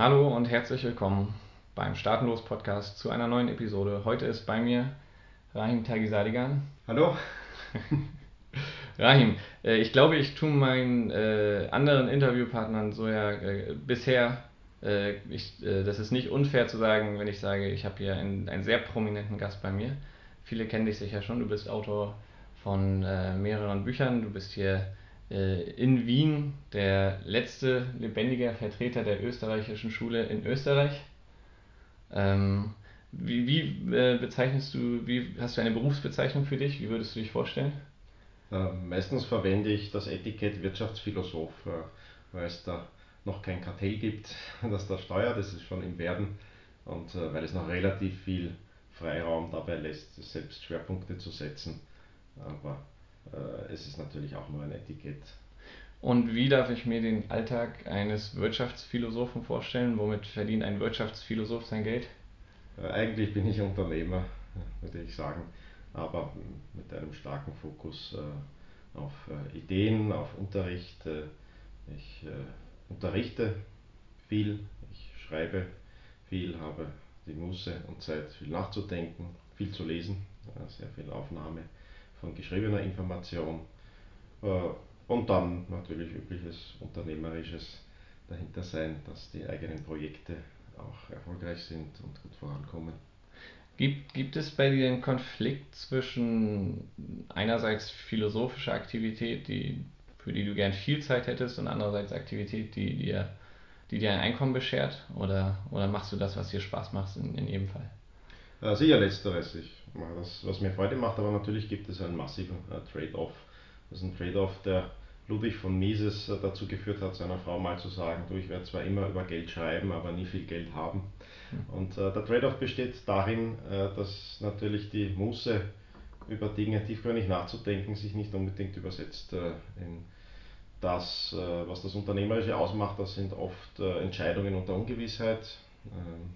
Hallo und herzlich willkommen beim Startenlos Podcast zu einer neuen Episode. Heute ist bei mir Rahim Tagisadigan. Hallo. Rahim, äh, ich glaube, ich tue meinen äh, anderen Interviewpartnern so ja äh, bisher, ich, das ist nicht unfair zu sagen, wenn ich sage, ich habe hier einen, einen sehr prominenten Gast bei mir. Viele kennen dich sicher schon, du bist Autor von mehreren Büchern, du bist hier in Wien der letzte lebendige Vertreter der österreichischen Schule in Österreich. Ähm, wie, wie äh, bezeichnest du, wie hast du eine Berufsbezeichnung für dich? Wie würdest du dich vorstellen? Äh, meistens verwende ich das Etikett Wirtschaftsphilosoph, äh, weil es da noch kein Kartell gibt, das da steuert. Das ist schon im Werden und äh, weil es noch relativ viel Freiraum dabei lässt, selbst Schwerpunkte zu setzen. Aber äh, es ist natürlich auch nur ein Etikett. Und wie darf ich mir den Alltag eines Wirtschaftsphilosophen vorstellen? Womit verdient ein Wirtschaftsphilosoph sein Geld? Äh, eigentlich bin ich Unternehmer, würde ich sagen, aber mit einem starken Fokus äh, auf äh, Ideen, auf Unterricht. Ich unterrichte viel, ich schreibe viel, habe die Muße und Zeit, viel nachzudenken, viel zu lesen, sehr viel Aufnahme von geschriebener Information und dann natürlich übliches Unternehmerisches dahinter sein, dass die eigenen Projekte auch erfolgreich sind und gut vorankommen. Gibt, gibt es bei dir einen Konflikt zwischen einerseits philosophischer Aktivität, die, für die du gern viel Zeit hättest, und andererseits Aktivität, die dir, die dir ein Einkommen beschert? Oder, oder machst du das, was dir Spaß macht, in, in jedem Fall? Äh, sicher letzteres. Ich das, was mir Freude macht, aber natürlich gibt es einen massiven äh, Trade-off. Das ist ein Trade-off, der Ludwig von Mises äh, dazu geführt hat, seiner Frau mal zu sagen, du, ich werde zwar immer über Geld schreiben, aber nie viel Geld haben. Mhm. Und äh, der Trade-off besteht darin, äh, dass natürlich die Muße über Dinge tiefgründig nachzudenken sich nicht unbedingt übersetzt äh, in das, äh, was das Unternehmerische ausmacht. Das sind oft Entscheidungen unter Ungewissheit, ähm,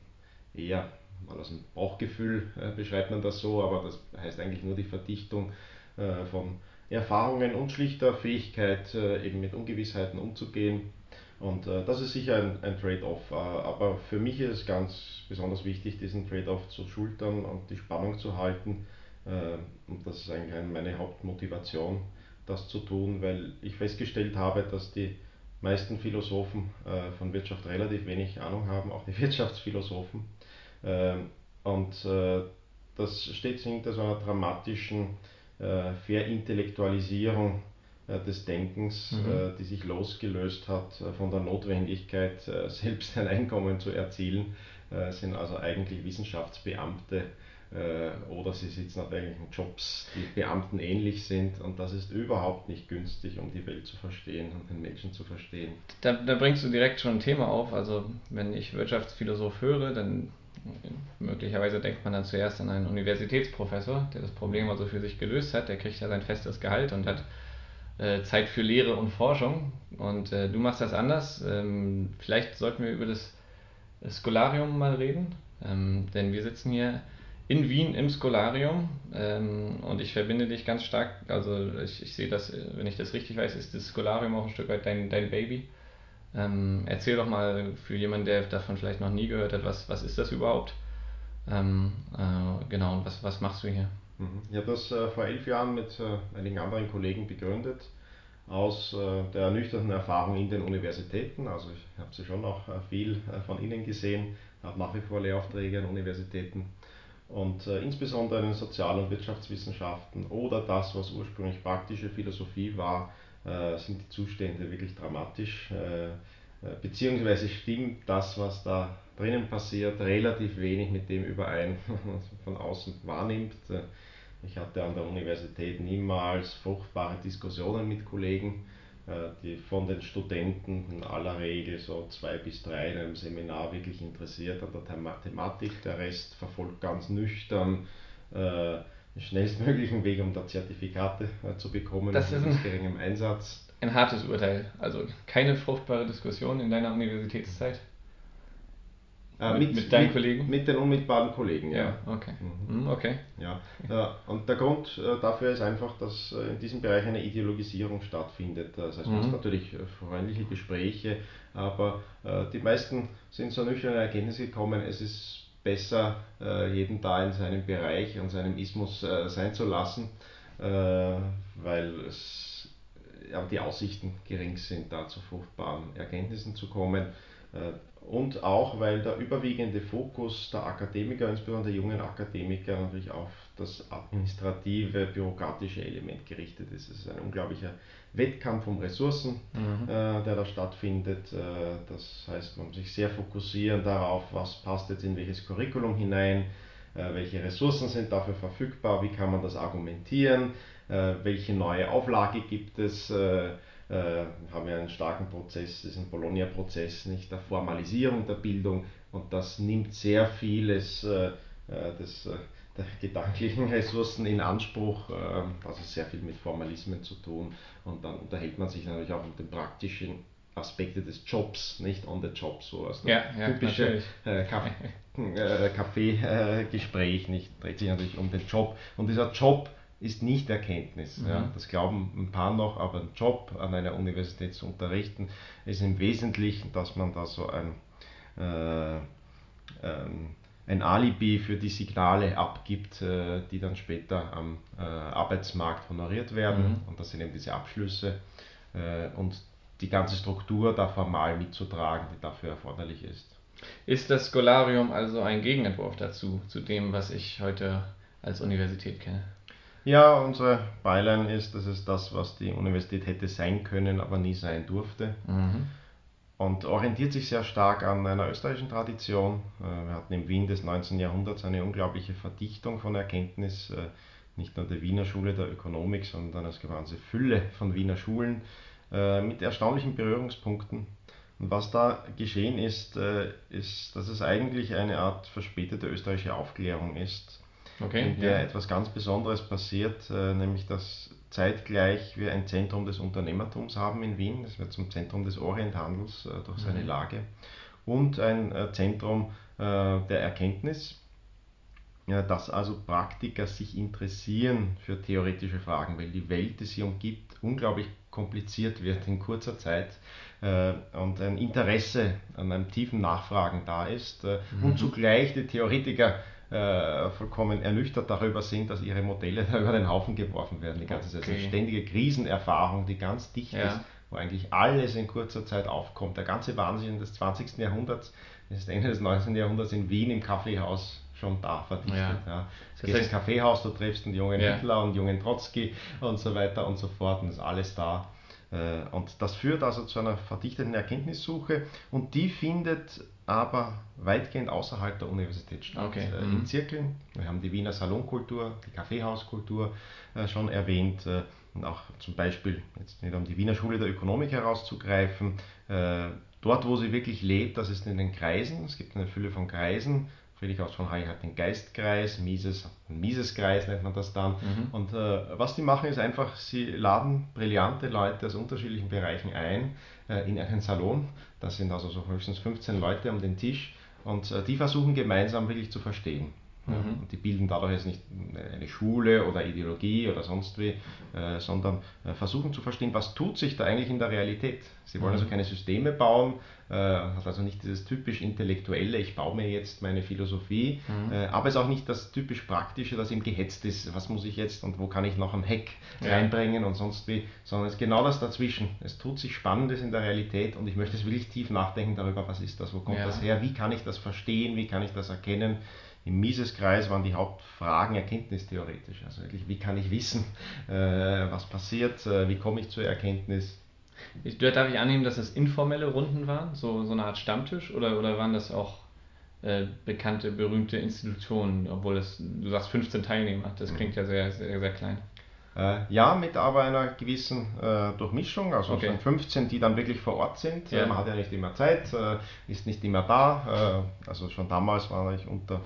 eher mal aus dem Bauchgefühl beschreibt man das so, aber das heißt eigentlich nur die Verdichtung von Erfahrungen und schlichter Fähigkeit, äh, eben mit Ungewissheiten umzugehen. Und äh, das ist sicher ein, ein Trade-off. Äh, aber für mich ist es ganz besonders wichtig, diesen Trade-off zu schultern und die Spannung zu halten. Und das ist eigentlich meine Hauptmotivation, das zu tun, weil ich festgestellt habe, dass die meisten Philosophen von Wirtschaft relativ wenig Ahnung haben, auch die Wirtschaftsphilosophen. Und das steht hinter so einer dramatischen äh, Verintellektualisierung äh, des Denkens, mhm. Äh, die sich losgelöst hat von der Notwendigkeit, selbst ein Einkommen zu erzielen, sind also eigentlich Wissenschaftsbeamte oder sie sitzen auf irgendwelchen Jobs, die Beamten ähnlich sind und das ist überhaupt nicht günstig, um die Welt zu verstehen und den Menschen zu verstehen. Da, da bringst du direkt schon ein Thema auf. Also wenn ich Wirtschaftsphilosoph höre, dann Möglicherweise denkt man dann zuerst an einen Universitätsprofessor, der das Problem also für sich gelöst hat. Der kriegt ja sein festes Gehalt und hat äh, Zeit für Lehre und Forschung. Und äh, du machst das anders. Ähm, vielleicht sollten wir über das Scholarium mal reden. Ähm, denn wir sitzen hier in Wien im Scholarium ähm, und ich verbinde dich ganz stark. Also ich, ich sehe das, wenn ich das richtig weiß, ist das Scholarium auch ein Stück weit dein, dein Baby. Ähm, erzähl doch mal für jemanden, der davon vielleicht noch nie gehört hat, was, was ist das überhaupt? Ähm, äh, genau, und was, was machst du hier? Mhm. Ich habe das äh, vor elf Jahren mit äh, einigen anderen Kollegen begründet, aus äh, der ernüchternden Erfahrung in den Universitäten. Also ich habe sie schon noch äh, viel äh, von ihnen gesehen, habe nach wie vor Lehraufträge an Universitäten und insbesondere in den Sozial- und Wirtschaftswissenschaften oder das, was ursprünglich praktische Philosophie war, sind die Zustände wirklich dramatisch. Äh, äh, beziehungsweise stimmt das, was da drinnen passiert, relativ wenig mit dem überein, was man von außen wahrnimmt. Ich hatte an der Universität niemals fruchtbare Diskussionen mit Kollegen, die von den Studenten in aller Regel so zwei bis drei in einem Seminar wirklich interessiert an der Thematik. Der Rest verfolgt ganz nüchtern schnellstmöglichen Weg, um da Zertifikate äh, zu bekommen das mit ist ein, geringem Einsatz. Ein hartes Urteil. Also keine fruchtbare Diskussion in deiner Universitätszeit. Äh, mit, mit, deinen mit, Kollegen? Mit den unmittelbaren Kollegen, ja. ja okay. Mhm. mhm. okay. Ja. Äh, und der Grund äh, dafür ist einfach, dass in diesem Bereich eine Ideologisierung stattfindet. Das heißt, man mhm. hat natürlich freundliche Gespräche, aber die meisten sind zu nüchternen Erkenntnis gekommen, es ist besser, jeden da in seinem Bereich und seinem Ismus sein zu lassen, weil es, ja, die Aussichten gering sind, da zu fruchtbaren Erkenntnissen zu kommen und auch weil der überwiegende Fokus der Akademiker, insbesondere der jungen Akademiker, natürlich auf das administrative, bürokratische Element gerichtet ist. Es ist ein unglaublicher Wettkampf um Ressourcen, mhm. äh, der da stattfindet. Äh, das heißt, man muss sich sehr fokussieren darauf, was passt jetzt in welches Curriculum hinein, äh, welche Ressourcen sind dafür verfügbar, wie kann man das argumentieren, äh, welche neue Auflage gibt es äh, haben wir einen starken Prozess, diesen Bologna-Prozess, nicht? Der Formalisierung der Bildung und das nimmt sehr vieles äh, äh des, äh, der gedanklichen Ressourcen in Anspruch, äh, also sehr viel mit Formalismen zu tun. Und dann unterhält man sich natürlich auch um den praktischen Aspekte des Jobs, nicht? On the job, so als ja, ja, typische äh, Kaffeegespräch, nicht? Dreht sich natürlich um den Job. Und dieser Job ist nicht Erkenntnis. Mhm. Ja. Das glauben ein paar noch, aber ein Job an einer Universität zu unterrichten ist im Wesentlichen, dass man da so ein, äh, ähm, ein Alibi für die Signale abgibt, äh, die dann später am äh, Arbeitsmarkt honoriert werden. Mhm. Und das sind eben diese Abschlüsse äh, und die ganze Struktur da formal mitzutragen, die dafür erforderlich ist. Ist das Scholarium also ein Gegenentwurf dazu, zu dem, was ich heute als Universität kenne? Ja, unsere Beilein ist, das ist das, was die Universität hätte sein können, aber nie sein durfte. Mhm. Und orientiert sich sehr stark an einer österreichischen Tradition. Äh, wir hatten im Wien des 19. Jahrhunderts eine unglaubliche Verdichtung von Erkenntnis, äh, nicht nur der Wiener Schule der Ökonomik, sondern es gab eine ganze Fülle von Wiener Schulen äh, mit erstaunlichen Berührungspunkten. Und was da geschehen ist, ist, dass es eigentlich eine Art verspätete österreichische Aufklärung ist okay, in der ja. etwas ganz Besonderes passiert, äh, nämlich dass zeitgleich wir ein Zentrum des Unternehmertums haben in Wien, das wird zum Zentrum des Orienthandels äh, durch seine mhm. Lage, und ein äh, Zentrum der Erkenntnis, dass also Praktiker sich interessieren für theoretische Fragen, weil die Welt, die sie umgibt, unglaublich kompliziert wird in kurzer Zeit und ein Interesse an einem tiefen Nachfragen da ist mhm. und zugleich die Theoretiker äh, vollkommen ernüchtert darüber sind, dass ihre Modelle da über den Haufen geworfen werden. Die ganze okay. also ständige Krisenerfahrung, die ganz dicht ja. ist, wo eigentlich alles in kurzer Zeit aufkommt. Der ganze Wahnsinn des 20. Jahrhunderts, ist Ende des 19. Jahrhunderts in Wien im Kaffeehaus schon da verdichtet. Ja. Ja. Du gehst ins Kaffeehaus, du triffst einen jungen ja. Hitler und jungen Trotzki und so weiter und so fort und ist alles da. Äh, und das führt also zu einer verdichteten Erkenntnissuche und die findet aber weitgehend außerhalb der Universität statt. Okay. Äh, in mhm. Zirkeln. Wir haben die Wiener Salonkultur, die Kaffeehauskultur äh, schon erwähnt und auch zum Beispiel, jetzt nicht um die Wiener Schule der Ökonomik herauszugreifen, dort wo sie wirklich lebt, das ist in den Kreisen. Es gibt eine Fülle von Kreisen, Friedrich aus von Hay hat den Geistkreis, Mises, ein Miseskreis nennt man das dann. Mhm. Und äh, was die machen, ist einfach, sie laden brillante Leute aus unterschiedlichen Bereichen ein äh, in einen Salon. Das sind also so höchstens 15 Leute um den Tisch und äh, die versuchen gemeinsam wirklich zu verstehen. Mhm. Und die bilden dadurch jetzt nicht eine Schule oder Ideologie oder sonst wie, äh, sondern äh, versuchen zu verstehen, was tut sich da eigentlich in der Realität. Sie wollen mhm. also keine Systeme bauen, äh, hat also nicht dieses typisch Intellektuelle, ich baue mir jetzt meine Philosophie, mhm. Äh, aber es ist auch nicht das typisch Praktische, das eben gehetzt ist, was muss ich jetzt und wo kann ich noch ein Hack ja. reinbringen und sonst wie, sondern es ist genau das dazwischen. Es tut sich Spannendes in der Realität und ich möchte es wirklich tief nachdenken darüber, was ist das, wo kommt ja. das her, wie kann ich das verstehen, wie kann ich das erkennen im Miseskreis waren die Hauptfragen erkenntnistheoretisch. Also wirklich, wie kann ich wissen, äh, was passiert, äh, wie komme ich zur Erkenntnis. Darf ich annehmen, dass das informelle Runden waren, so, so eine Art Stammtisch, oder, oder waren das auch äh, bekannte, berühmte Institutionen, obwohl das, du sagst 15 Teilnehmer, das mhm. klingt ja sehr, sehr, sehr klein. Äh, ja, mit aber einer gewissen äh, Durchmischung, also okay. 15, die dann wirklich vor Ort sind. Ja. man hat ja nicht immer Zeit, äh, ist nicht immer da. also schon damals war ich unter äh,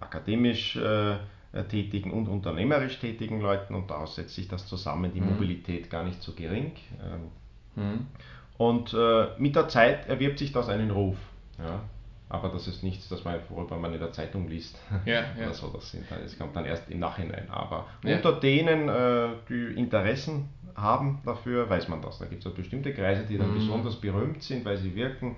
akademisch äh, tätigen und unternehmerisch tätigen Leuten und daraus setzt sich das zusammen, die mhm. Mobilität gar nicht so gering. Ähm, mhm. Und äh, mit der Zeit erwirbt sich das einen Ruf. Ja. aber das ist nichts, das man, worüber man in der Zeitung liest. Ja, ja. Oder so, das, sind, das kommt dann erst im Nachhinein. Aber Ja. unter denen, äh, die Interessen haben dafür, weiß man das. Da gibt es bestimmte Kreise, die dann Mhm. besonders berühmt sind, weil sie wirken äh,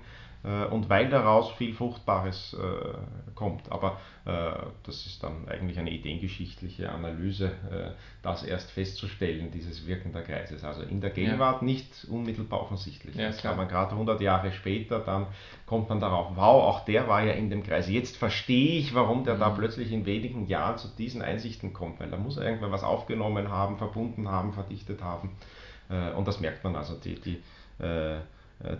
und weil daraus viel Fruchtbares äh, kommt. Aber äh, das ist dann eigentlich eine ideengeschichtliche Analyse, äh, das erst festzustellen, dieses Wirken der Kreises. Also in der Gegenwart nicht unmittelbar offensichtlich. Ja, das kann man gerade 100 Jahre später, dann kommt man darauf, wow, auch der war ja in dem Kreis. Jetzt verstehe ich, warum der da Mhm. plötzlich in wenigen Jahren zu diesen Einsichten kommt, weil da muss er irgendwann was aufgenommen haben, verbunden haben, verdichtet haben. Äh, Und das merkt man also, die, die, äh,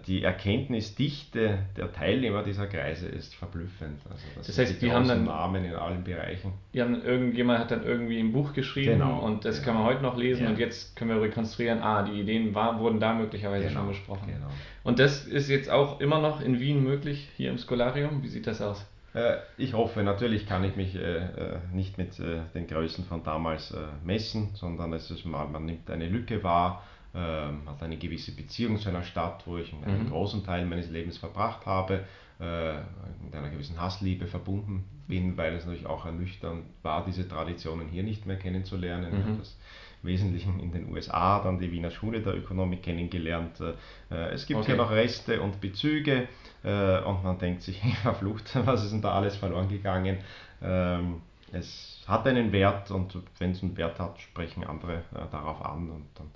die Erkenntnisdichte der Teilnehmer dieser Kreise ist verblüffend. Also das, Das heißt, die haben dann- Namen in allen Bereichen. Die haben irgendjemand hat dann irgendwie ein Buch geschrieben Genau, und das genau. kann man heute noch lesen Ja. und jetzt können wir rekonstruieren, ah, die Ideen war, wurden da möglicherweise Genau, schon besprochen. genau. Und das ist jetzt auch immer noch in Wien möglich, hier im Scholarium. Wie sieht das aus? Äh, Ich hoffe, natürlich kann ich mich äh, äh, nicht mit äh, den Größen von damals äh, messen, sondern es ist mal, man nimmt eine Lücke wahr, ähm, hat eine gewisse Beziehung zu einer Stadt, wo ich einen Mhm. großen Teil meines Lebens verbracht habe, äh, mit einer gewissen Hassliebe verbunden bin, weil es natürlich auch ernüchternd war, diese Traditionen hier nicht mehr kennenzulernen. Ich Mhm. habe das im Wesentlichen in den USA, dann die Wiener Schule der Ökonomik kennengelernt. Äh, Es gibt Okay. hier noch Reste und Bezüge äh, und man denkt sich, verflucht, was ist denn da alles verloren gegangen? Ähm, Es hat einen Wert und wenn es einen Wert hat, sprechen andere äh, darauf an und dann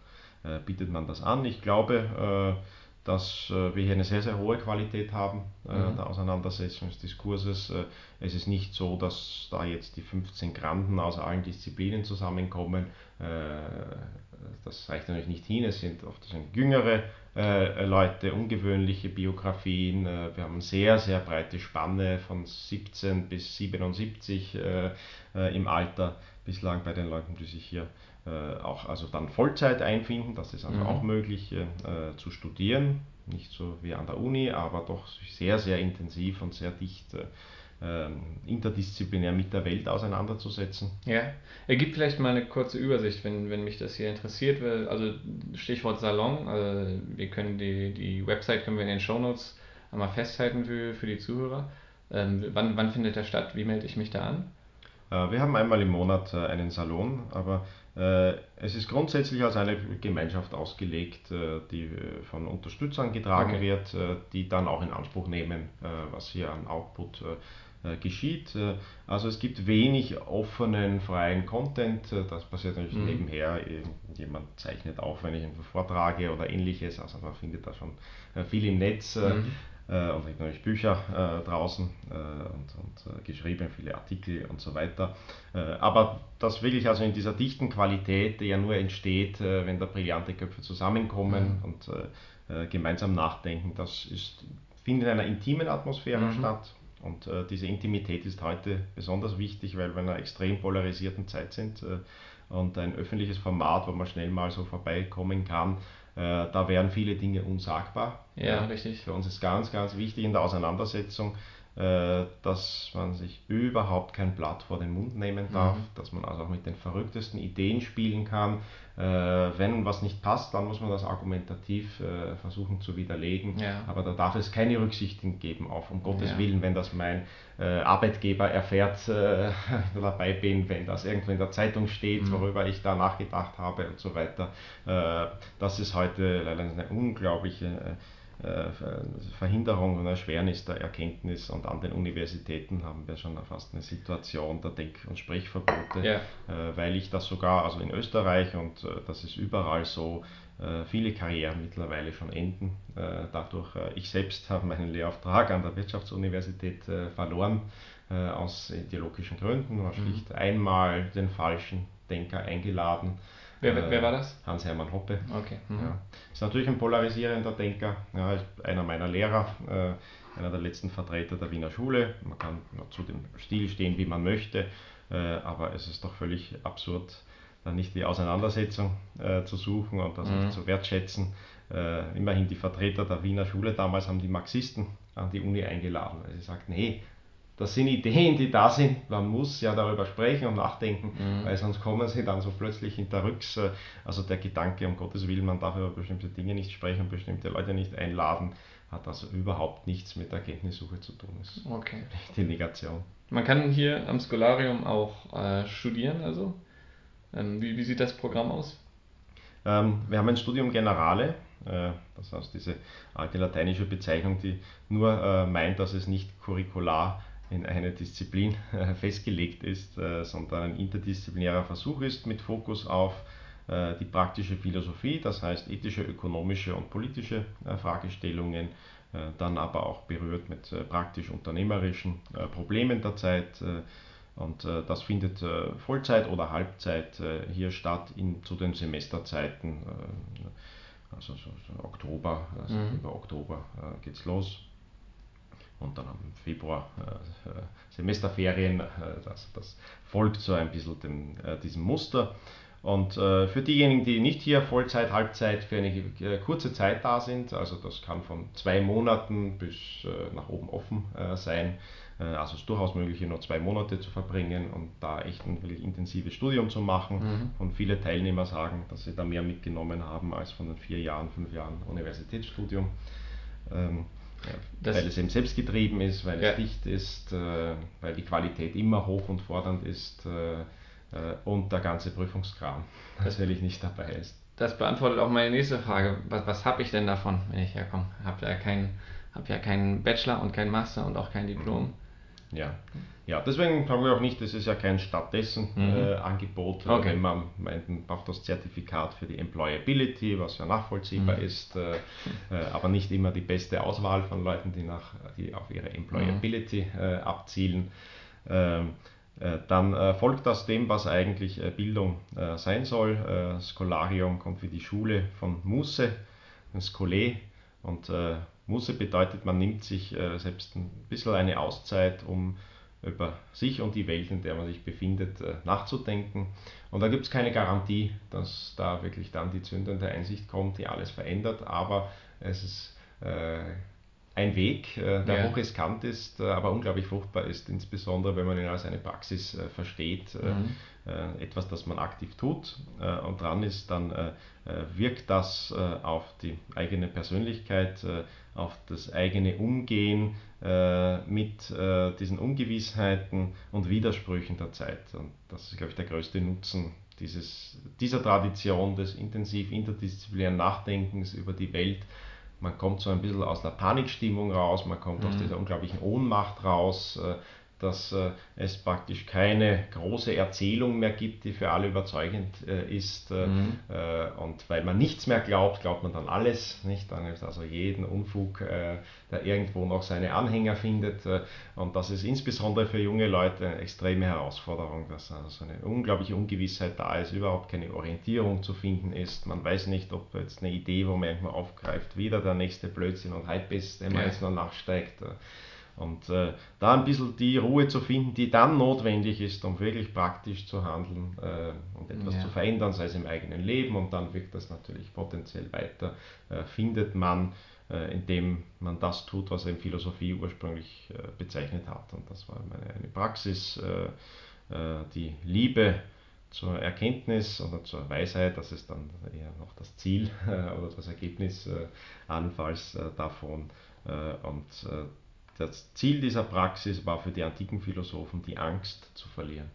bietet man das an. Ich glaube, äh, dass äh, wir hier eine sehr, sehr hohe Qualität haben äh, Mhm. der Auseinandersetzung des Diskurses. Äh, Es ist nicht so, dass da jetzt die 15 Granden aus allen Disziplinen zusammenkommen. Äh, Das reicht natürlich nicht hin. Es sind oft sind jüngere äh, Leute, ungewöhnliche Biografien. Äh, Wir haben eine sehr, sehr breite Spanne von 17 bis 77 äh, äh, im Alter bislang bei den Leuten, die sich hier äh, auch also dann Vollzeit einfinden. Das ist also Mhm. auch möglich äh, äh, zu studieren. Nicht so wie an der Uni, aber doch sehr, sehr intensiv und sehr dicht äh, ähm, interdisziplinär mit der Welt auseinanderzusetzen. Ja, ergibt vielleicht mal eine kurze Übersicht, wenn, wenn mich das hier interessiert. Also Stichwort Salon, also wir können die, die Website können wir in den Shownotes einmal festhalten für, für die Zuhörer. Ähm, wann, wann findet der statt? Wie melde ich mich da an? Äh, Wir haben einmal im Monat äh, einen Salon, aber äh, es ist grundsätzlich als eine Gemeinschaft ausgelegt, die von Unterstützern getragen Okay. wird, die dann auch in Anspruch nehmen, was hier an Output geschieht. Also es gibt wenig offenen, freien Content, das passiert natürlich Mhm. nebenher. Jemand zeichnet auf, wenn ich irgendwo vortrage oder ähnliches, also man findet da schon viel im Netz. Mhm. Äh, und natürlich Bücher äh, draußen äh, und, und geschrieben, viele Artikel und so weiter. Aber das wirklich also in dieser dichten Qualität, die ja nur entsteht, wenn da brillante Köpfe zusammenkommen Mhm. und gemeinsam nachdenken, das ist, findet in einer intimen Atmosphäre Mhm. statt. Und äh, diese Intimität ist heute besonders wichtig, weil wir in einer extrem polarisierten Zeit sind. Äh, und ein öffentliches Format, wo man schnell mal so vorbeikommen kann, da wären viele Dinge unsagbar. Ja, Äh, richtig. Für uns ist ganz, ganz wichtig in der Auseinandersetzung, äh, dass man sich überhaupt kein Blatt vor den Mund nehmen darf, Mhm. dass man also auch mit den verrücktesten Ideen spielen kann. Äh, Wenn was nicht passt, dann muss man das argumentativ äh, versuchen zu widerlegen. Ja. Aber da darf es keine Rücksichten geben auf, um Gottes Ja. Willen, wenn das mein äh, Arbeitgeber erfährt, äh, dabei bin, wenn das irgendwo in der Zeitung steht, Mhm. worüber ich da nachgedacht habe und so weiter. Äh, das ist heute leider eine unglaubliche äh, Verhinderung und Erschwernis der Erkenntnis und an den Universitäten haben wir schon fast eine Situation der Denk- und Sprechverbote, Ja. äh, weil ich das sogar, also in Österreich und äh, das ist überall so, äh, viele Karrieren mittlerweile schon enden. Dadurch, ich selbst habe meinen Lehrauftrag an der Wirtschaftsuniversität verloren, aus ideologischen Gründen, war Mhm. schlicht einmal den falschen Denker eingeladen. Wer, Äh, wer war das? Hans-Hermann Hoppe. Okay. Mhm. Ja. Ist natürlich ein polarisierender Denker, ja, ist einer meiner Lehrer, äh, einer der letzten Vertreter der Wiener Schule. Man kann zu dem Stil stehen, wie man möchte, äh, aber es ist doch völlig absurd, da nicht die Auseinandersetzung äh, zu suchen und das Mhm. nicht zu wertschätzen. Äh, immerhin die Vertreter der Wiener Schule damals haben die Marxisten an die Uni eingeladen, weil sie sagten, hey, das sind Ideen, die da sind. Man muss ja darüber sprechen und nachdenken, Mhm. weil sonst kommen sie dann so plötzlich hinterrücks. äh, Also der Gedanke, um Gottes Willen, man darf über bestimmte Dinge nicht sprechen, bestimmte Leute nicht einladen, hat also überhaupt nichts mit Erkenntnissuche zu tun. Das ist Okay. die Negation. Man kann hier am Scholarium auch äh, studieren, also. Ähm, wie, wie sieht das Programm aus? Ähm, wir haben ein Studium Generale, äh, das heißt diese alte lateinische Bezeichnung, die nur äh, meint, dass es nicht curricular in eine Disziplin äh, festgelegt ist, äh, sondern ein interdisziplinärer Versuch ist mit Fokus auf äh, die praktische Philosophie, das heißt ethische, ökonomische und politische Fragestellungen, dann aber auch berührt mit praktisch-unternehmerischen Problemen der Zeit. Und das findet Vollzeit oder Halbzeit hier statt in, zu den Semesterzeiten, also so, so Oktober, also mhm. über Oktober geht es los und dann im Februar äh, Semesterferien. Äh, das, das, folgt so ein bisschen dem, äh, diesem Muster. Und äh, für diejenigen, die nicht hier Vollzeit, Halbzeit für eine äh, kurze Zeit da sind, also das kann von zwei Monaten bis äh, nach oben offen sein, also es ist durchaus möglich, hier nur zwei Monate zu verbringen und da echt ein wirklich intensives Studium zu machen. Mhm. Und viele Teilnehmer sagen, dass sie da mehr mitgenommen haben als von den vier Jahren, fünf Jahren Universitätsstudium. Ähm, ja, weil es eben selbstgetrieben ist, weil ja. es dicht ist, äh, weil die Qualität immer hoch und fordernd ist äh, äh, und der ganze Prüfungskram natürlich nicht dabei ist. Das beantwortet auch meine nächste Frage. Was, was habe ich denn davon, wenn ich herkomme? Habe ja keinen hab ja keinen Bachelor und keinen Master und auch kein Diplom. Mhm. Ja. ja, deswegen sagen wir auch nicht, das ist ja kein stattdessen mhm. äh, Angebot, okay. wenn man meint, man braucht das Zertifikat für die Employability, was ja nachvollziehbar mhm. ist, äh, äh, aber nicht immer die beste Auswahl von Leuten, die, nach, die auf ihre Employability mhm. Äh, abzielen. Ähm, äh, dann äh, folgt das dem, was eigentlich Bildung sein soll. Scholarium kommt wie die Schule von Musse, ein Scholé und Musse bedeutet, man nimmt sich äh, selbst ein bisschen eine Auszeit, um über sich und die Welt, in der man sich befindet, äh, nachzudenken. Und da gibt es keine Garantie, dass da wirklich dann die zündende Einsicht kommt, die alles verändert, aber es ist äh, ein Weg, äh, der ja. hochriskant ist, äh, aber unglaublich fruchtbar ist, insbesondere wenn man ihn als eine Praxis äh, versteht, mhm. Etwas, das man aktiv tut und dran ist, dann wirkt das auf die eigene Persönlichkeit, auf das eigene Umgehen mit diesen Ungewissheiten und Widersprüchen der Zeit. Und das ist, glaube ich, der größte Nutzen dieses, dieser Tradition des intensiv interdisziplinären Nachdenkens über die Welt man kommt so ein bisschen aus der Panikstimmung raus, man kommt mhm. aus dieser unglaublichen Ohnmacht raus, äh, dass äh, es praktisch keine große Erzählung mehr gibt, die für alle überzeugend äh, ist. Äh, mhm. Äh, und weil man nichts mehr glaubt, glaubt man dann alles. Nicht? Dann ist also jeden Unfug, äh, der irgendwo noch seine Anhänger findet. Äh, und das ist insbesondere für junge Leute eine extreme Herausforderung, dass also eine unglaubliche Ungewissheit da ist, überhaupt keine Orientierung zu finden ist. Man weiß nicht, ob jetzt eine Idee, wo man irgendwann aufgreift, wieder der nächste Blödsinn und Hype ist, der man ja. jetzt noch nachsteigt. Und äh, da ein bisschen die Ruhe zu finden, die dann notwendig ist, um wirklich praktisch zu handeln äh, und etwas ja. zu verändern, sei es im eigenen Leben und dann wirkt das natürlich potenziell weiter, äh, findet man, äh, indem man das tut, was eben Philosophie ursprünglich äh, bezeichnet hat. Und das war meine, eine Praxis, äh, die Liebe zur Erkenntnis oder zur Weisheit, das ist dann eher noch das Ziel oder das Ergebnis allenfalls davon. und das Ziel dieser Praxis war für die antiken Philosophen die Angst zu verlieren.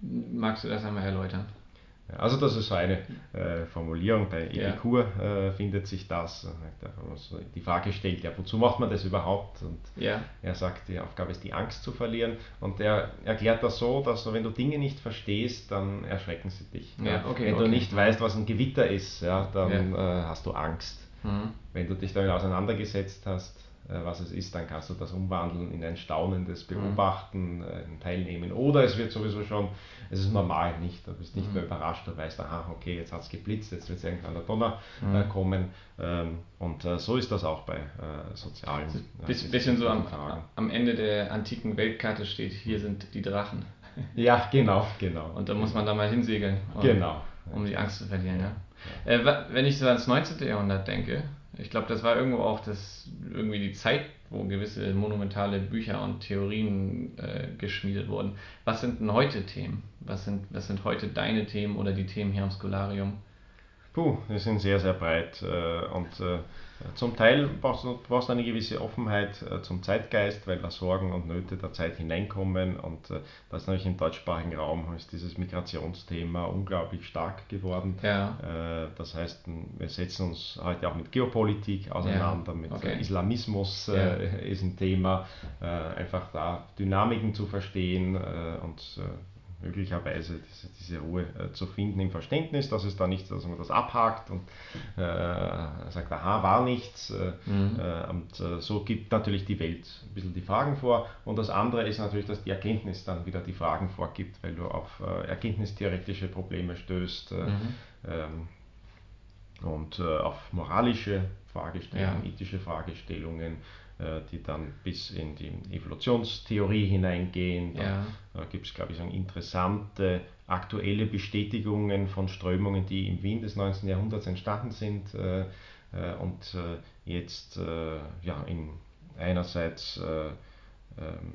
Magst du das einmal erläutern? Also das ist so eine äh, Formulierung, bei Epikur ja. äh, findet sich das. Die Frage stellt, ja, wozu macht man das überhaupt? Und ja. er sagt, die Aufgabe ist die Angst zu verlieren. Und er erklärt das so, dass wenn du Dinge nicht verstehst, dann erschrecken sie dich. Ja, okay, wenn okay. du nicht weißt, was ein Gewitter ist, ja, dann äh, hast du Angst. Mhm. Wenn du dich damit auseinandergesetzt hast, was es ist, dann kannst du das umwandeln in ein staunendes mhm. Beobachten, äh, ein Teilnehmen. Oder es wird sowieso schon, es ist normal nicht, du bist nicht mhm. mehr überrascht, du weißt, aha, okay, jetzt hat es geblitzt, jetzt wird es irgendwann der Donner mhm. äh, kommen. Ähm, und äh, so ist das auch bei äh, sozialen. Bisschen, bisschen so am, am, Ende der antiken Weltkarte steht, hier sind die Drachen. Ja, genau, genau. Und da muss man da mal hinsegeln, um, genau. um die Angst zu verlieren. Ja. Äh, wenn ich so ans 19. Jahrhundert denke, ich glaube, das war irgendwo auch das, irgendwie die Zeit, wo gewisse monumentale Bücher und Theorien äh, geschmiedet wurden. Was sind denn heute Themen? Was sind, was sind heute deine Themen oder die Themen hier am Skolarium? Puh, die sind sehr, sehr breit und zum Teil brauchst du brauchst eine gewisse Offenheit äh, zum Zeitgeist, weil da Sorgen und Nöte der Zeit hineinkommen und äh, da ist natürlich im deutschsprachigen Raum ist dieses Migrationsthema unglaublich stark geworden. Ja. Äh, das heißt, wir setzen uns heute auch mit Geopolitik auseinander, ja. mit okay. Islamismus ja. ist ein Thema, einfach da Dynamiken zu verstehen und möglicherweise diese, diese Ruhe äh, zu finden im Verständnis, dass es da nichts, dass man das abhakt und äh, sagt, aha, war nichts. Äh, mhm. Äh, und äh, so gibt natürlich die Welt ein bisschen die Fragen vor. Und das andere ist natürlich, dass die Erkenntnis dann wieder die Fragen vorgibt, weil du auf erkenntnistheoretische Probleme stößt mhm. ähm, und auf moralische Fragestellungen, ja. ethische Fragestellungen die dann bis in die Evolutionstheorie hineingehen. Da ja. gibt es, glaube ich, interessante aktuelle Bestätigungen von Strömungen, die im Wien des 19. Jahrhunderts entstanden sind äh, äh, und jetzt ja, in einerseits ähm,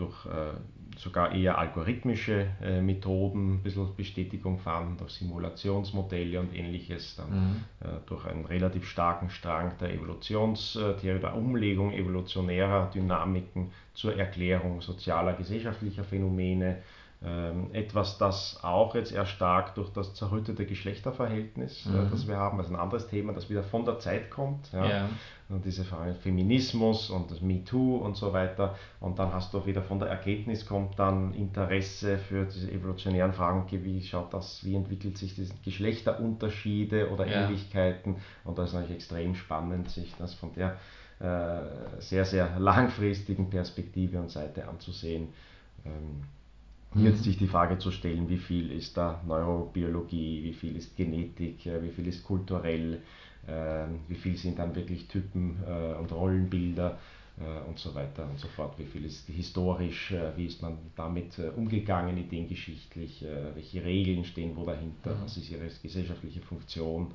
durch äh, sogar eher algorithmische äh, Methoden ein bisschen Bestätigung fanden, durch Simulationsmodelle und ähnliches, dann mhm. äh, durch einen relativ starken Strang der Evolutionstheorie, der Umlegung evolutionärer Dynamiken zur Erklärung sozialer, gesellschaftlicher Phänomene. Ähm, etwas, das auch jetzt erstarkt durch das zerrüttete Geschlechterverhältnis, mhm. das wir haben, also ein anderes Thema, das wieder von der Zeit kommt. Ja. ja und diese Frage Feminismus und das MeToo und so weiter. Und dann hast du auch wieder von der Erkenntnis kommt dann Interesse für diese evolutionären Fragen, wie schaut das, wie entwickelt sich diese Geschlechterunterschiede oder ja. Ähnlichkeiten. Und das ist natürlich extrem spannend, sich das von der äh, sehr, sehr langfristigen Perspektive und Seite anzusehen. Ähm, Jetzt mhm. sich die Frage zu stellen, wie viel ist da Neurobiologie, wie viel ist Genetik, äh, wie viel ist kulturell, ähm, wie viel sind dann wirklich Typen äh, und Rollenbilder äh, und so weiter und so fort, wie viel ist historisch, wie ist man damit umgegangen, ideengeschichtlich, welche Regeln stehen wo dahinter, mhm. was ist ihre gesellschaftliche Funktion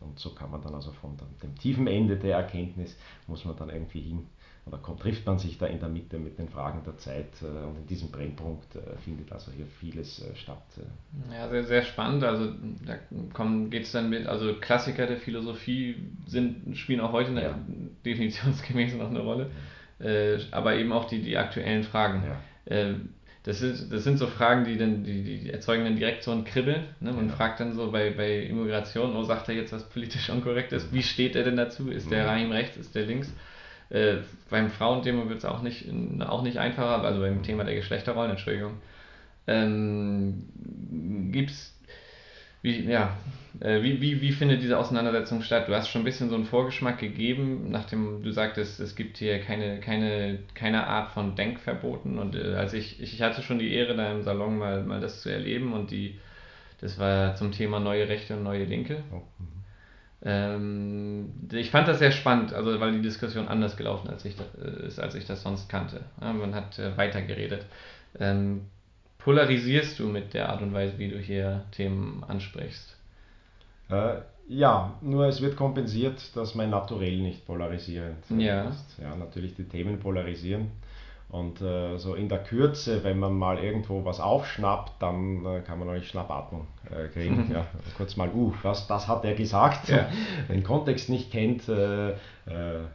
und so kann man dann also von dem tiefen Ende der Erkenntnis, muss man dann irgendwie hin oder trifft man sich da in der Mitte mit den Fragen der Zeit äh, und in diesem Brennpunkt äh, findet also hier vieles äh, statt. Ja, sehr, sehr spannend. Also da geht es dann mit, also Klassiker der Philosophie sind, spielen auch heute ja. definitionsgemäß noch eine Rolle, äh, aber eben auch die, die aktuellen Fragen. Ja. Äh, das, ist, das sind so Fragen, die, dann, die, die erzeugen dann direkt so ein Kribbeln. Ne? Man ja. fragt dann so bei, bei Immigration, oh, sagt er jetzt was politisch unkorrekt ist? Wie steht er denn dazu? Ist der rein rechts, ist der links? Äh, beim Frauenthema wird es auch nicht, auch nicht einfacher, also beim Thema der Geschlechterrollen, Entschuldigung. Ähm, gibt's wie, ja, äh, wie, wie, wie findet diese Auseinandersetzung statt? Du hast schon ein bisschen so einen Vorgeschmack gegeben, nachdem du sagtest, es gibt hier keine, keine, keine Art von Denkverboten. Und äh, also ich, ich hatte schon die Ehre, da im Salon mal, mal das zu erleben und die, das war zum Thema neue Rechte und neue Linke. Oh. Ähm, ich fand das sehr spannend, also weil die Diskussion anders gelaufen als ich äh, ist, als ich das sonst kannte. Ja, man hat äh, weitergeredet. Ähm, polarisierst du mit der Art und Weise, wie du hier Themen ansprichst? Äh, ja, nur es wird kompensiert, dass mein Naturell nicht polarisierend ja. ist. Ja, natürlich die Themen polarisieren. Und äh, so in der Kürze, wenn man mal irgendwo was aufschnappt, dann äh, kann man eigentlich Schnappatmung äh, kriegen. ja. Kurz mal, uh, was, das hat er gesagt. Ja. Den Kontext nicht kennt, äh, äh,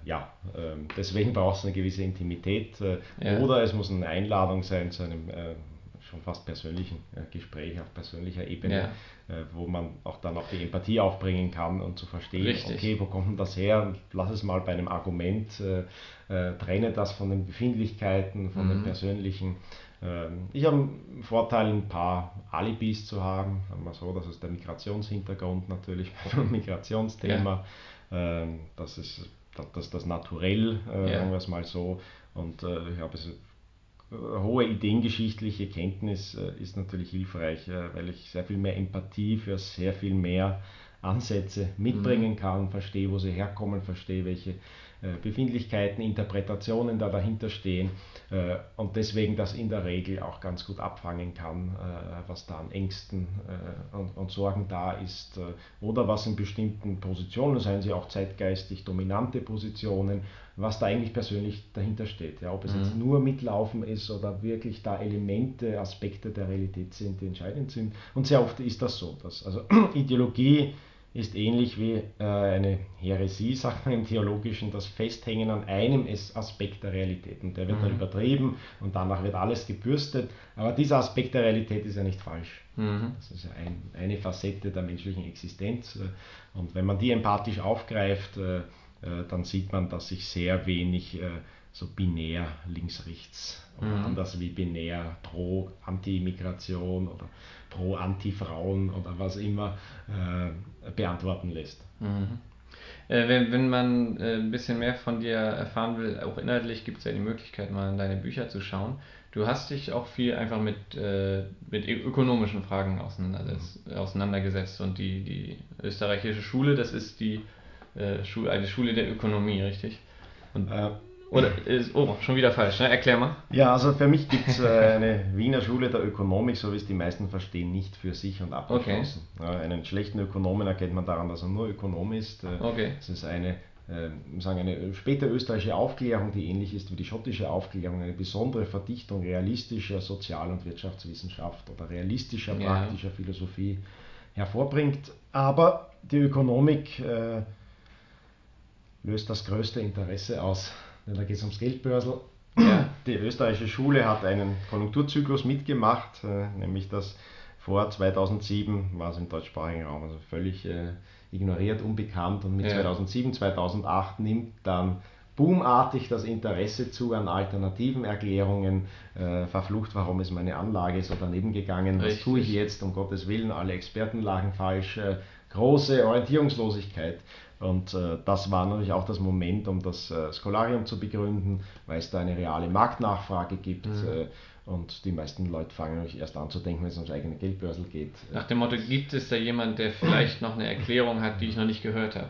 ja, ähm, deswegen braucht es eine gewisse Intimität. Äh, ja. Oder es muss eine Einladung sein zu einem schon fast persönlichen Gespräch auf persönlicher Ebene, ja. wo man auch dann auch die Empathie aufbringen kann und zu verstehen, Richtig. okay, wo kommt denn das her? Lass es mal bei einem Argument äh, trenne das von den Befindlichkeiten, von mhm. den persönlichen. Ähm, ich habe einen Vorteil, ein paar Alibis zu haben. Sagen wir so, das ist der Migrationshintergrund natürlich beim Migrationsthema. Ja. Ähm, das ist das, das Naturell, äh, ja. sagen wir es mal so. Und äh, ich habe hohe ideengeschichtliche Kenntnis äh, ist natürlich hilfreich, äh, weil ich sehr viel mehr Empathie für sehr viel mehr Ansätze mitbringen mhm. kann, verstehe, wo sie herkommen, verstehe, welche äh, Befindlichkeiten, Interpretationen da dahinter stehen äh, und deswegen das in der Regel auch ganz gut abfangen kann, äh, was da an Ängsten und, Sorgen da ist oder was in bestimmten Positionen, seien sie auch zeitgeistig dominante Positionen, was da eigentlich persönlich dahinter steht. Ja, ob es mhm. jetzt nur mitlaufen ist oder wirklich da Elemente, Aspekte der Realität sind, die entscheidend sind. Und sehr oft ist das so. Dass, also Ideologie ist ähnlich wie äh, eine Häresie, sagt man im Theologischen, das Festhängen an einem Aspekt der Realität. Und der wird mhm. dann übertrieben und danach wird alles gebürstet. Aber dieser Aspekt der Realität ist ja nicht falsch. Mhm. Das ist ja ein, eine Facette der menschlichen Existenz. Und wenn man die empathisch aufgreift, äh, äh, dann sieht man, dass sich sehr wenig äh, so binär links-rechts oder mhm. anders wie binär pro Anti-Immigration oder pro Anti-Frauen oder was immer äh, beantworten lässt. Mhm. Äh, wenn, wenn man äh, ein bisschen mehr von dir erfahren will, auch inhaltlich gibt es ja die Möglichkeit, mal in deine Bücher zu schauen. Du hast dich auch viel einfach mit, äh, mit ökonomischen Fragen auseinandergesetzt, mhm. auseinandergesetzt und die, die österreichische Schule, das ist die äh, Schule, eine Schule der Ökonomie, richtig? Und, äh, oder oh, schon wieder falsch, ne? Erklär mal. Ja, also für mich gibt es äh, eine Wiener Schule der Ökonomik, so wie es die meisten verstehen, nicht für sich und abgeschlossen. Okay. Einen schlechten Ökonomen erkennt man daran, dass er nur Ökonom ist. Äh, okay. Es ist eine äh, sagen eine späte österreichische Aufklärung, die ähnlich ist wie die schottische Aufklärung, eine besondere Verdichtung realistischer Sozial- und Wirtschaftswissenschaft oder realistischer ja. praktischer Philosophie hervorbringt. Aber die Ökonomik äh, löst das größte Interesse aus, denn da geht es ums Geldbörsel. Ja. Die österreichische Schule hat einen Konjunkturzyklus mitgemacht, äh, nämlich dass vor 2007 war es im deutschsprachigen Raum also völlig äh, ignoriert, unbekannt und mit ja. 2007, 2008 nimmt dann boomartig das Interesse zu an alternativen Erklärungen, äh, verflucht, warum ist meine Anlage so daneben gegangen, Richtig. was tue ich jetzt, um Gottes Willen, alle Experten lagen falsch, äh, große Orientierungslosigkeit. Und äh, das war natürlich auch das Moment, um das äh, Scholarium zu begründen, weil es da eine reale Marktnachfrage gibt. Mhm. Äh, und die meisten Leute fangen natürlich erst an zu denken, wenn es ums eigene Geldbörsel geht. Nach dem Motto, gibt es da jemand, der vielleicht noch eine Erklärung hat, die ich noch nicht gehört habe?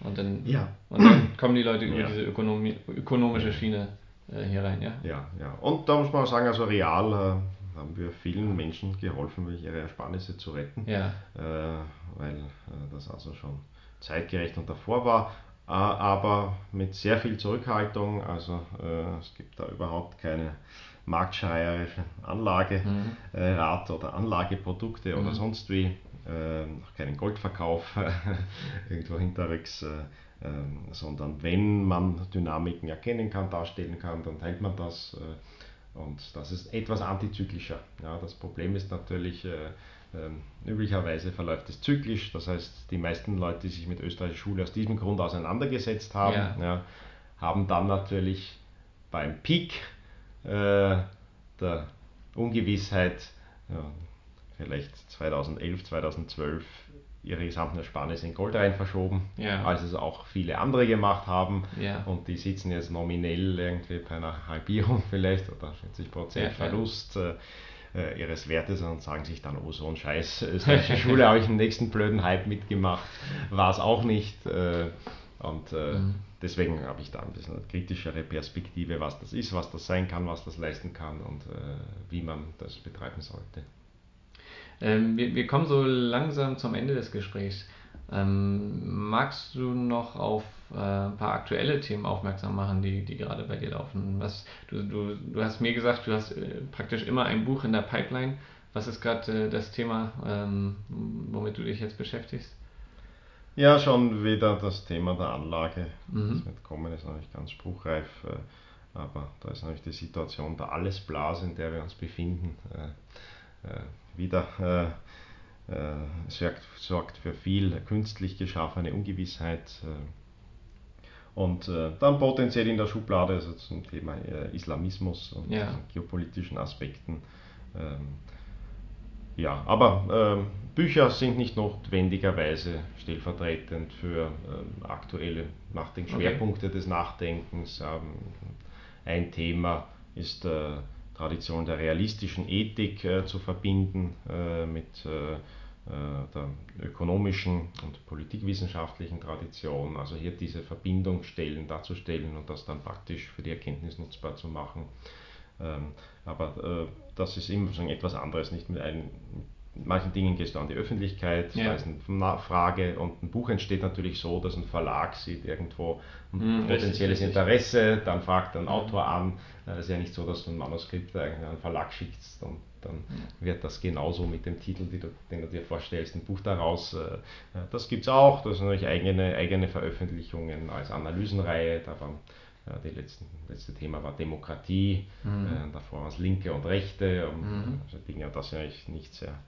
Und dann, ja. und dann kommen die Leute über ja. diese Ökonomie, ökonomische Schiene äh, hier rein, ja? Ja, ja. Und da muss man auch sagen, also real äh, haben wir vielen Menschen geholfen, ihre Ersparnisse zu retten. Ja. Äh, weil äh, das also schon zeitgerecht und davor war, äh, aber mit sehr viel Zurückhaltung. Also äh, es gibt da überhaupt keine marktschreierische Anlagerat mhm. oder Anlageprodukte mhm. oder sonst wie, noch keinen Goldverkauf irgendwo hinterwegs. Ähm, sondern wenn man Dynamiken erkennen kann, darstellen kann, dann teilt man das. Und das ist etwas antizyklischer. Ja, das Problem ist natürlich, ähm, üblicherweise verläuft es zyklisch, das heißt, die meisten Leute, die sich mit österreichischer Schule aus diesem Grund auseinandergesetzt haben, ja. Ja, haben dann natürlich beim Peak äh, der Ungewissheit, ja, vielleicht 2011, 2012, ihre gesamten Ersparnisse in Gold rein verschoben, als es auch viele andere gemacht haben. Und die sitzen jetzt nominell irgendwie bei einer Halbierung vielleicht oder 40% ja, Verlust. Äh, äh, ihres Wertes und sagen sich dann, oh so ein Scheiß, österreichische Schule habe ich den nächsten blöden Hype mitgemacht, war es auch nicht. Äh, und äh, mhm. deswegen habe ich da ein bisschen eine kritischere Perspektive, was das ist, was das sein kann, was das leisten kann und äh, wie man das betreiben sollte. Ähm, wir, wir, kommen so langsam zum Ende des Gesprächs. Ähm, magst du noch auf äh, ein paar aktuelle Themen aufmerksam machen, die, die gerade bei dir laufen? Was, du, du, du hast mir gesagt, du hast äh, praktisch immer ein Buch in der Pipeline. Was ist gerade äh, das Thema, ähm, womit du dich jetzt beschäftigst? Ja, schon wieder das Thema der Anlage. Mhm. Das wird kommen, ist noch nicht ganz spruchreif, äh, aber da ist natürlich die Situation der Allesblase, in der wir uns befinden, äh, äh, wieder äh, sorgt, sorgt für viel künstlich geschaffene Ungewissheit. Äh, und äh, dann potenziell in der Schublade, also zum Thema Islamismus und ja. geopolitischen Aspekten. Ähm, ja, aber ähm, Bücher sind nicht notwendigerweise stellvertretend für ähm, aktuelle Nachdenkschwerpunkte okay. des Nachdenkens. Ein Thema ist äh, Tradition der realistischen Ethik äh, zu verbinden äh, mit äh, der ökonomischen und politikwissenschaftlichen Tradition, also hier diese Verbindung stellen, darzustellen und das dann praktisch für die Erkenntnis nutzbar zu machen. Ähm, aber das ist immer etwas anderes, nicht mit einem manchen Dingen gehst du an die Öffentlichkeit, ja. da ist eine Frage und ein Buch entsteht natürlich so, dass ein Verlag sieht irgendwo ein mm, potenzielles richtig, Interesse, dann fragt ein mhm. Autor an. Es ist ja nicht so, dass du ein Manuskript an einen Verlag schickst und dann wird das genauso mit dem Titel, du, den du dir vorstellst, ein Buch daraus. Äh, das gibt es auch, das sind natürlich eigene, eigene Veröffentlichungen als Analysenreihe, da waren das letzten, letzte Thema war Demokratie, mhm. äh, davor waren es Linke und Rechte, und, mhm. also Dinge, das ist eigentlich nicht sehr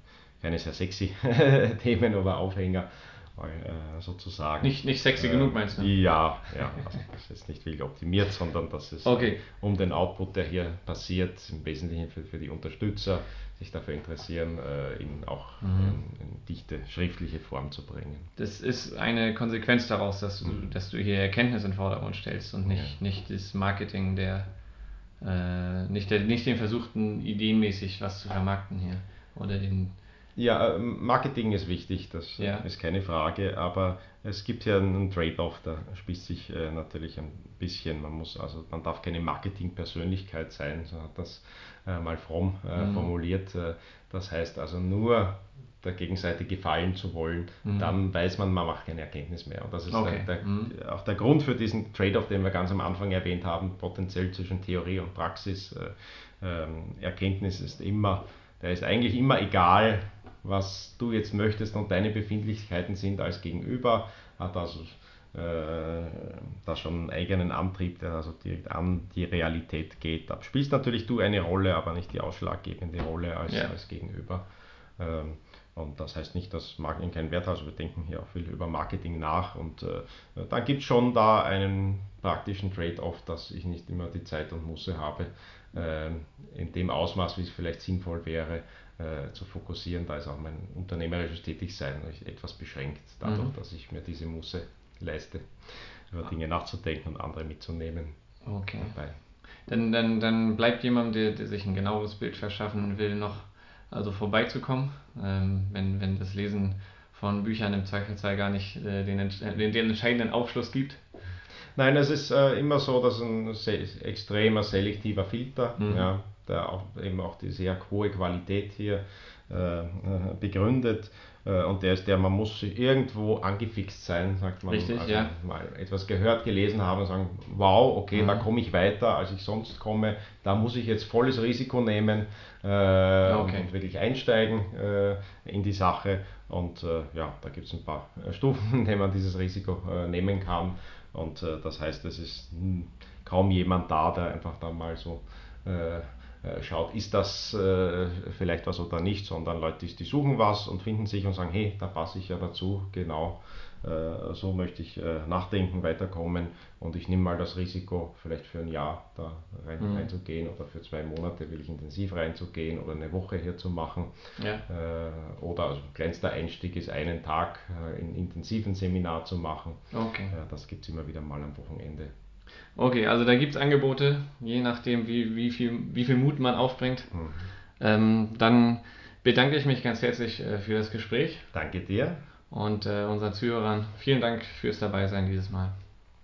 keine sehr sexy Themen oder Aufhänger äh, sozusagen. Nicht, nicht sexy äh, genug meinst du? Ja, ja, also das ist jetzt nicht wild optimiert, sondern dass es okay. um den Output, der hier passiert, im Wesentlichen für, für die Unterstützer sich dafür interessieren, äh, in auch mhm. in, in, dichte schriftliche Form zu bringen. Das ist eine Konsequenz daraus, dass du, mhm. dass du hier Erkenntnis in den Vordergrund stellst und nicht, ja. nicht das Marketing der äh, nicht, der, nicht den versuchten ideenmäßig was zu vermarkten hier oder den ja, äh, Marketing ist wichtig, das ja. ist keine Frage, aber es gibt ja einen Trade-off, da spießt sich äh, natürlich ein bisschen. Man muss also, man darf keine Marketing-Persönlichkeit sein, so hat das äh, mal fromm äh, mhm. formuliert. Äh, das heißt also nur der Gegenseite gefallen zu wollen, mhm. dann weiß man, man macht keine Erkenntnis mehr. Und das ist okay. der, der, mhm. auch der Grund für diesen Trade-off, den wir ganz am Anfang erwähnt haben, potenziell zwischen Theorie und Praxis. Äh, ähm, Erkenntnis ist immer, der ist eigentlich immer egal, was du jetzt möchtest und deine Befindlichkeiten sind als Gegenüber, hat also äh, da schon einen eigenen Antrieb, der also direkt an die Realität geht. Da spielst natürlich du eine Rolle, aber nicht die ausschlaggebende Rolle als, ja. als Gegenüber. Ähm, und das heißt nicht, dass Marketing keinen Wert hat. Also wir denken hier auch viel über Marketing nach. Und äh, dann gibt es schon da einen praktischen Trade-off, dass ich nicht immer die Zeit und Musse habe, äh, in dem Ausmaß, wie es vielleicht sinnvoll wäre, äh, zu fokussieren. Da ist auch mein unternehmerisches Tätigsein etwas beschränkt, dadurch, mhm. dass ich mir diese Musse leiste, über Dinge nachzudenken und andere mitzunehmen. Okay. Dabei. Dann, dann, dann bleibt jemand, der, der sich ein genaueres Bild verschaffen will, noch also vorbeizukommen, ähm, wenn, wenn das Lesen von Büchern im Zweifelsfall gar nicht äh, den, den, den, entscheidenden Aufschluss gibt. Nein, es ist äh, immer so, dass ein se extremer selektiver Filter, mhm. ja, der auch, eben auch die sehr hohe Qualität hier äh, begründet. Äh, und der ist der, man muss irgendwo angefixt sein, sagt man. Richtig, also ja. Mal etwas gehört, gelesen haben und sagen, wow, okay, mhm. da komme ich weiter, als ich sonst komme. Da muss ich jetzt volles Risiko nehmen äh, okay. und, wirklich einsteigen äh, in die Sache. Und äh, ja, da gibt es ein paar äh, Stufen, in denen man dieses Risiko äh, nehmen kann. Und das heißt, es ist kaum jemand da, der einfach da mal so äh, schaut, ist das äh, vielleicht was oder nicht, sondern Leute, die suchen was und finden sich und sagen, hey, da passe ich ja dazu, genau, äh, so möchte ich äh, nachdenken, weiterkommen und ich nehme mal das Risiko, vielleicht für ein Jahr da rein, mhm. reinzugehen oder für zwei Monate will ich intensiv reinzugehen oder eine Woche hier zu machen. Ja. Äh, oder also kleinster Einstieg ist einen Tag äh, in intensiven Seminar zu machen. Okay. das gibt es immer wieder mal am Wochenende. Okay, also da gibt es Angebote, je nachdem, wie, wie, viel, wie viel Mut man aufbringt. Mhm. Ähm, dann bedanke ich mich ganz herzlich äh, für das Gespräch. Danke dir. Und äh, unseren Zuhörern vielen Dank fürs Dabeisein dieses Mal.